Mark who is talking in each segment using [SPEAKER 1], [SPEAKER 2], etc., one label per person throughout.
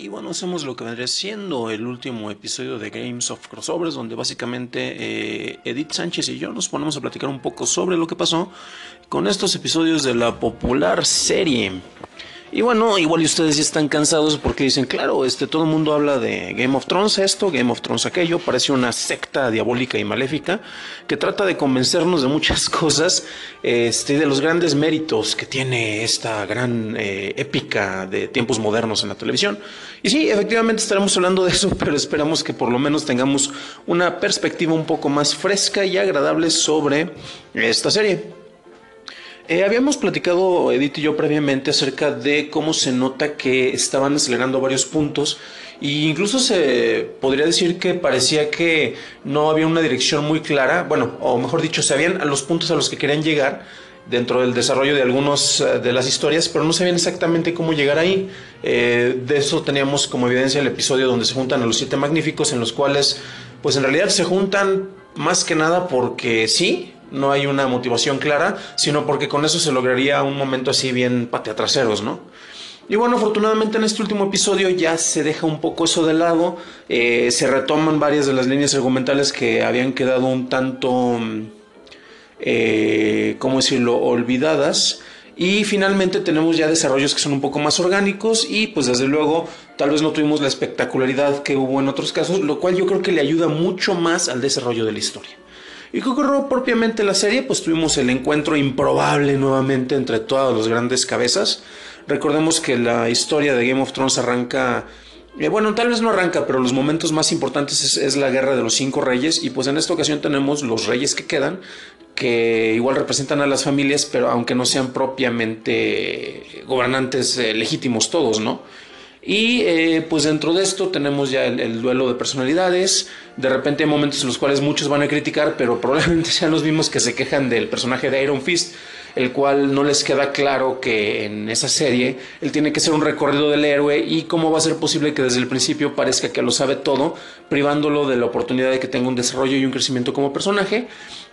[SPEAKER 1] Y bueno, hacemos lo que vendría siendo el último episodio de Games of Crossovers, donde básicamente eh, Edith Sánchez y yo nos ponemos a platicar un poco sobre lo que pasó con estos episodios de la popular serie y bueno, igual ustedes ya están cansados porque dicen, claro, este todo el mundo habla de Game of Thrones esto, Game of Thrones aquello, parece una secta diabólica y maléfica que trata de convencernos de muchas cosas, este, de los grandes méritos que tiene esta gran eh, épica de tiempos modernos en la televisión. Y sí, efectivamente estaremos hablando de eso, pero esperamos que por lo menos tengamos una perspectiva un poco más fresca y agradable sobre esta serie. Eh, habíamos platicado, Edith y yo, previamente acerca de cómo se nota que estaban acelerando varios puntos e incluso se podría decir que parecía que no había una dirección muy clara, bueno, o mejor dicho, sabían a los puntos a los que querían llegar dentro del desarrollo de algunas eh, de las historias, pero no sabían exactamente cómo llegar ahí. Eh, de eso teníamos como evidencia el episodio donde se juntan a los siete magníficos, en los cuales, pues en realidad se juntan más que nada porque sí, no hay una motivación clara, sino porque con eso se lograría un momento así bien pateatraseros, ¿no? Y bueno, afortunadamente en este último episodio ya se deja un poco eso de lado, eh, se retoman varias de las líneas argumentales que habían quedado un tanto, eh, ¿cómo decirlo?, olvidadas. Y finalmente tenemos ya desarrollos que son un poco más orgánicos y pues desde luego tal vez no tuvimos la espectacularidad que hubo en otros casos, lo cual yo creo que le ayuda mucho más al desarrollo de la historia. ¿Y qué ocurrió propiamente la serie? Pues tuvimos el encuentro improbable nuevamente entre todas las grandes cabezas. Recordemos que la historia de Game of Thrones arranca... Eh, bueno, tal vez no arranca, pero los momentos más importantes es, la guerra de los cinco reyes y pues en esta ocasión tenemos los reyes que quedan, que igual representan a las familias, pero aunque no sean propiamente gobernantes eh, legítimos todos, ¿no? Y eh, pues dentro de esto tenemos ya el, duelo de personalidades. De repente hay momentos en los cuales muchos van a criticar, pero probablemente sean los mismos que se quejan del personaje de Iron Fist, el cual no les queda claro que en esa serie él tiene que ser un recorrido del héroe y cómo va a ser posible que desde el principio parezca que lo sabe todo, privándolo de la oportunidad de que tenga un desarrollo y un crecimiento como personaje.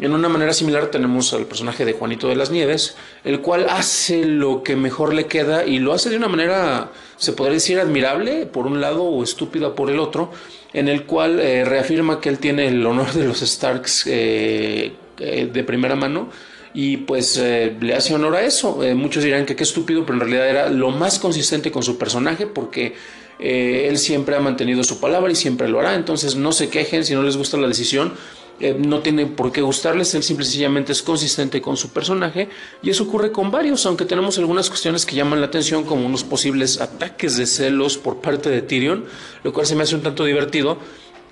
[SPEAKER 1] En una manera similar tenemos al personaje de Juanito de las Nieves, el cual hace lo que mejor le queda y lo hace de una manera, se podría decir, admirable por un lado o estúpida por el otro, en el cual eh, reafirma que él tiene el honor de los Starks eh, eh, de primera mano y pues le hace honor a eso. muchos dirán que qué estúpido, pero en realidad era lo más consistente con su personaje porque él siempre ha mantenido su palabra y siempre lo hará, entonces no se quejen si no les gusta la decisión. Eh, no tiene por qué gustarles, él simple y sencillamente es consistente con su personaje y eso ocurre con varios, aunque tenemos algunas cuestiones que llaman la atención como unos posibles ataques de celos por parte de Tyrion, lo cual se me hace un tanto divertido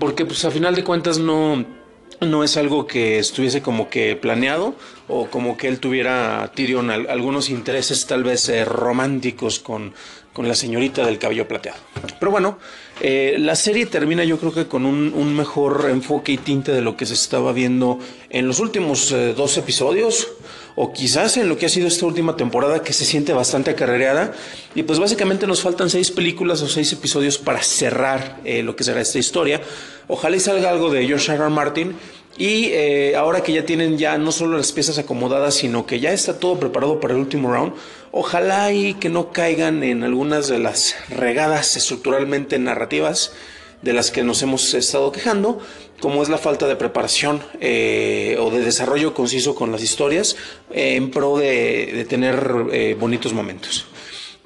[SPEAKER 1] porque pues a final de cuentas no no es algo que estuviese como que planeado o como que él tuviera Tyrion algunos intereses tal vez eh, románticos con, con la señorita del cabello plateado. Pero bueno, eh, la serie termina yo creo que con un, mejor enfoque y tinte de lo que se estaba viendo en los últimos eh, dos episodios o quizás en lo que ha sido esta última temporada que se siente bastante acarreada y pues básicamente nos faltan seis películas o seis episodios para cerrar eh, lo que será esta historia. Ojalá y salga algo de George R. Martin y eh, ahora que ya tienen ya no solo las piezas acomodadas, sino que ya está todo preparado para el último round, ojalá y que no caigan en algunas de las regadas estructuralmente narrativas de las que nos hemos estado quejando, como es la falta de preparación eh, o de desarrollo conciso con las historias en pro de, tener eh, bonitos momentos.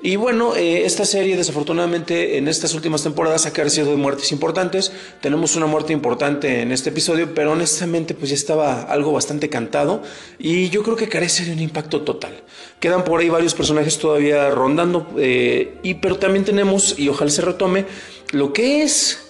[SPEAKER 1] Y bueno, eh, esta serie desafortunadamente en estas últimas temporadas ha carecido de muertes importantes. Tenemos una muerte importante en este episodio, pero honestamente pues ya estaba algo bastante cantado y yo creo que carece de un impacto total. Quedan por ahí varios personajes todavía rondando, y, pero también tenemos, y ojalá se retome, lo que es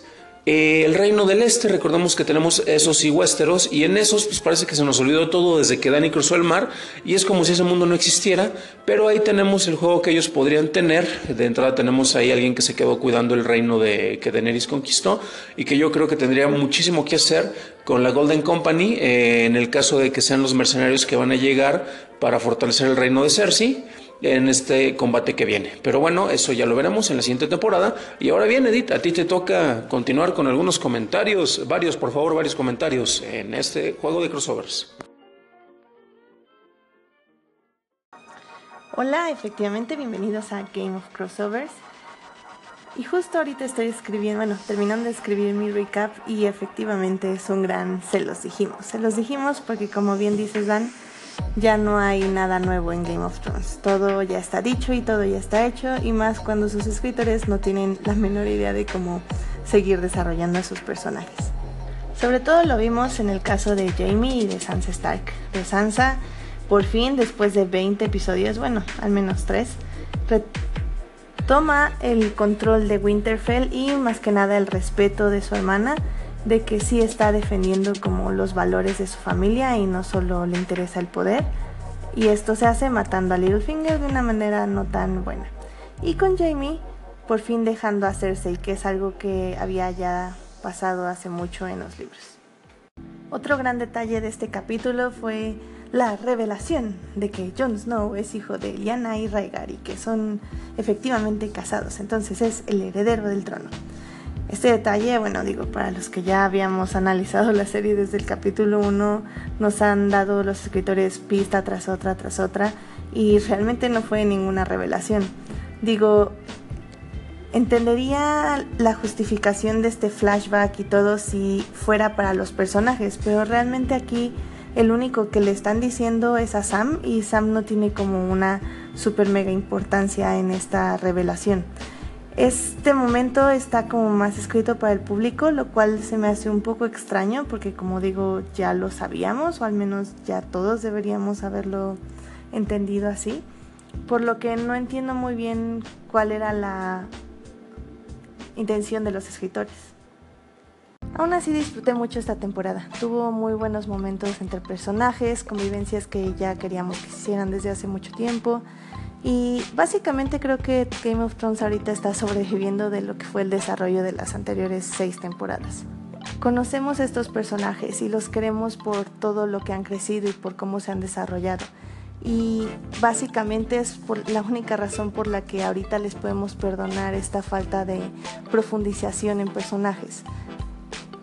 [SPEAKER 1] eh, el reino del este, recordamos que tenemos esos y Westeros, y en esos pues parece que se nos olvidó todo desde que Dani cruzó el mar, y es como si ese mundo no existiera, pero ahí tenemos el juego que ellos podrían tener. De entrada tenemos ahí alguien que se quedó cuidando el reino de que Daenerys conquistó, y que yo creo que tendría muchísimo que hacer con la Golden Company, eh, en el caso de que sean los mercenarios que van a llegar para fortalecer el reino de Cersei en este combate que viene. Pero bueno, eso ya lo veremos en la siguiente temporada. Y ahora bien, Edith, a ti te toca continuar con algunos comentarios, varios, por favor, varios comentarios en este juego de crossovers.
[SPEAKER 2] Hola, efectivamente, bienvenidos a Game of Crossovers. Y justo ahorita estoy escribiendo, bueno, terminando de escribir mi recap y efectivamente es un gran se los dijimos. Se los dijimos porque como bien dices Dan, ya no hay nada nuevo en Game of Thrones. Todo ya está dicho y todo ya está hecho y más cuando sus escritores no tienen la menor idea de cómo seguir desarrollando a sus personajes. Sobre todo lo vimos en el caso de Jamie y de Sansa Stark. De Sansa, por fin, después de 20 episodios, bueno, al menos 3, toma el control de Winterfell y más que nada el respeto de su hermana, de que sí está defendiendo como los valores de su familia y no solo le interesa el poder. Y esto se hace matando a Littlefinger de una manera no tan buena. Y con Jamie, por fin dejando a Cersei, que es algo que había ya pasado hace mucho en los libros. Otro gran detalle de este capítulo fue la revelación de que Jon Snow es hijo de Lyanna y Rhaegar y que son efectivamente casados, entonces es el heredero del trono. Este detalle, bueno, digo, para los que ya habíamos analizado la serie desde el capítulo 1, nos han dado los escritores pista tras otra, tras otra, y realmente no fue ninguna revelación. Digo, entendería la justificación de este flashback y todo si fuera para los personajes, pero realmente aquí el único que le están diciendo es a Sam y Sam no tiene como una super mega importancia en esta revelación. Este momento está como más escrito para el público, lo cual se me hace un poco extraño porque como digo ya lo sabíamos o al menos ya todos deberíamos haberlo entendido así, por lo que no entiendo muy bien cuál era la intención de los escritores. Aún así disfruté mucho esta temporada. Tuvo muy buenos momentos entre personajes, convivencias que ya queríamos que hicieran desde hace mucho tiempo. Y básicamente creo que Game of Thrones ahorita está sobreviviendo de lo que fue el desarrollo de las anteriores seis temporadas. Conocemos a estos personajes y los queremos por todo lo que han crecido y por cómo se han desarrollado. Y básicamente es por la única razón por la que ahorita les podemos perdonar esta falta de profundización en personajes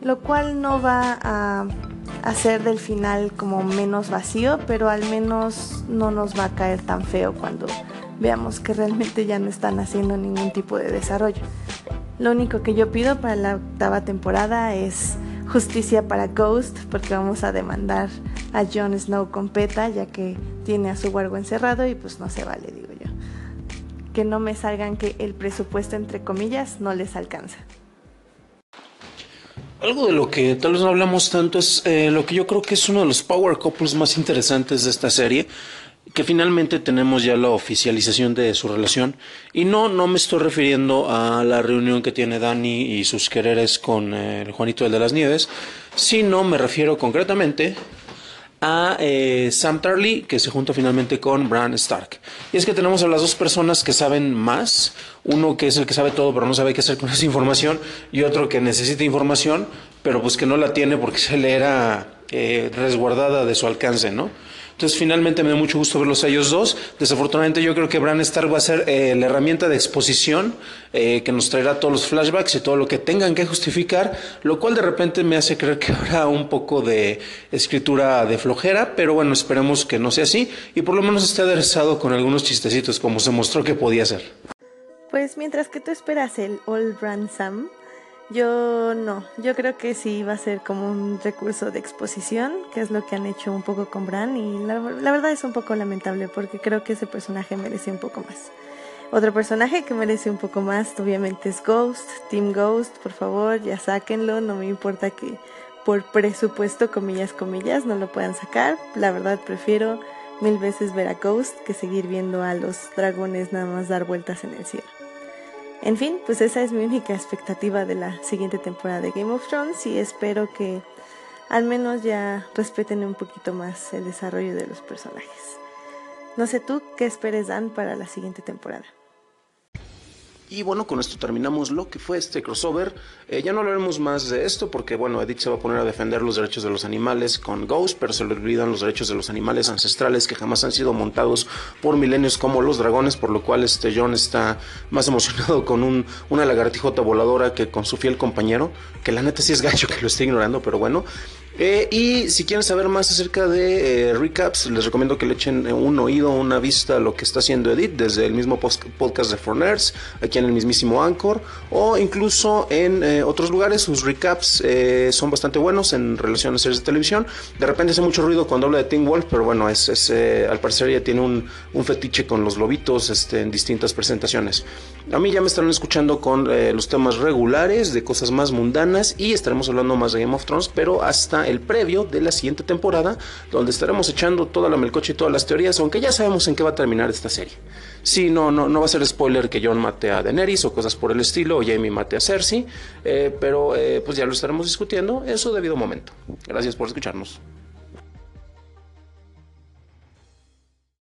[SPEAKER 2] lo cual no va a hacer del final como menos vacío, pero al menos no nos va a caer tan feo cuando veamos que realmente ya no están haciendo ningún tipo de desarrollo. Lo único que yo pido para la octava temporada es justicia para Ghost, porque vamos a demandar a Jon Snow con PETA, ya que tiene a su huergo encerrado y pues no se vale, digo yo. Que no me salgan que el presupuesto, entre comillas, no les alcanza.
[SPEAKER 1] Algo de lo que tal vez no hablamos tanto es eh, lo que yo creo que es uno de los power couples más interesantes de esta serie, que finalmente tenemos ya la oficialización de su relación. Y no, no me estoy refiriendo a la reunión que tiene Dani y sus quereres con el Juanito del de las Nieves, sino me refiero concretamente a eh, Sam Tarly, que se junta finalmente con Bran Stark. Y es que tenemos a las dos personas que saben más, uno que es el que sabe todo pero no sabe qué hacer con esa información, y otro que necesita información, pero pues que no la tiene porque se le era eh, resguardada de su alcance, ¿no? Entonces finalmente me da mucho gusto verlos a ellos dos. Desafortunadamente yo creo que Bran Stark va a ser eh, la herramienta de exposición eh, que nos traerá todos los flashbacks y todo lo que tengan que justificar, lo cual de repente me hace creer que habrá un poco de escritura de flojera, pero bueno, esperemos que no sea así y por lo menos esté aderezado con algunos chistecitos como se mostró que podía ser.
[SPEAKER 2] Pues mientras que tú esperas el Old Bran Sam, yo no, yo creo que sí va a ser como un recurso de exposición, que es lo que han hecho un poco con Bran y la, verdad es un poco lamentable porque creo que ese personaje merece un poco más. Otro personaje que merece un poco más obviamente es Ghost, Team Ghost, por favor ya sáquenlo, no me importa que por presupuesto, comillas, comillas, no lo puedan sacar, la verdad prefiero mil veces ver a Ghost que seguir viendo a los dragones nada más dar vueltas en el cielo. En fin, pues esa es mi única expectativa de la siguiente temporada de Game of Thrones y espero que al menos ya respeten un poquito más el desarrollo de los personajes. No sé tú qué esperes Dan para la siguiente temporada.
[SPEAKER 1] Y bueno, con esto terminamos lo que fue este crossover. Eh, ya no hablaremos más de esto porque, bueno, Edith se va a poner a defender los derechos de los animales con Ghost, pero se le olvidan los derechos de los animales ancestrales que jamás han sido montados por milenios como los dragones, por lo cual este John está más emocionado con un, una lagartijota voladora que con su fiel compañero, que la neta sí es gacho que lo esté ignorando, pero bueno. Eh, y si quieren saber más acerca de eh, recaps, les recomiendo que le echen un oído, una vista a lo que está haciendo Edith desde el mismo podcast de For Nerds, aquí en el mismísimo Anchor, o incluso en eh, otros lugares. Sus recaps son bastante buenos en relación a series de televisión. De repente hace mucho ruido cuando habla de Teen Wolf, pero bueno, es, al parecer ya tiene un, un, fetiche con los lobitos este, en distintas presentaciones. A mí ya me estarán escuchando con los temas regulares, de cosas más mundanas, y estaremos hablando más de Game of Thrones, pero hasta el previo de la siguiente temporada, donde estaremos echando toda la melcocha y todas las teorías, aunque ya sabemos en qué va a terminar esta serie. Sí, no, no, no va a ser spoiler que John mate a Daenerys o cosas por el estilo, o Jamie mate a Cersei, eh, pero eh, pues ya lo estaremos discutiendo en su debido momento. Gracias por escucharnos.